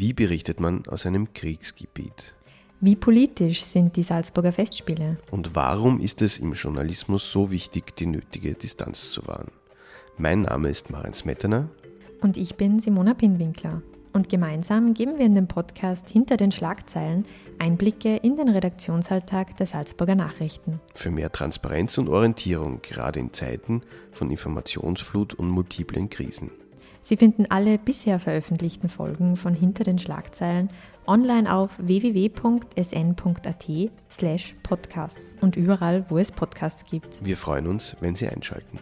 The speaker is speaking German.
Wie berichtet man aus einem Kriegsgebiet? Wie politisch sind die Salzburger Festspiele? Und warum ist es im Journalismus so wichtig, die nötige Distanz zu wahren? Mein Name ist Maren Smetana. Und ich bin Simona Pinwinkler. Und gemeinsam geben wir in dem Podcast Hinter den Schlagzeilen Einblicke in den Redaktionsalltag der Salzburger Nachrichten. Für mehr Transparenz und Orientierung, gerade in Zeiten von Informationsflut und multiplen Krisen. Sie finden alle bisher veröffentlichten Folgen von Hinter den Schlagzeilen online auf www.sn.at slash podcast und überall, wo es Podcasts gibt. Wir freuen uns, wenn Sie einschalten.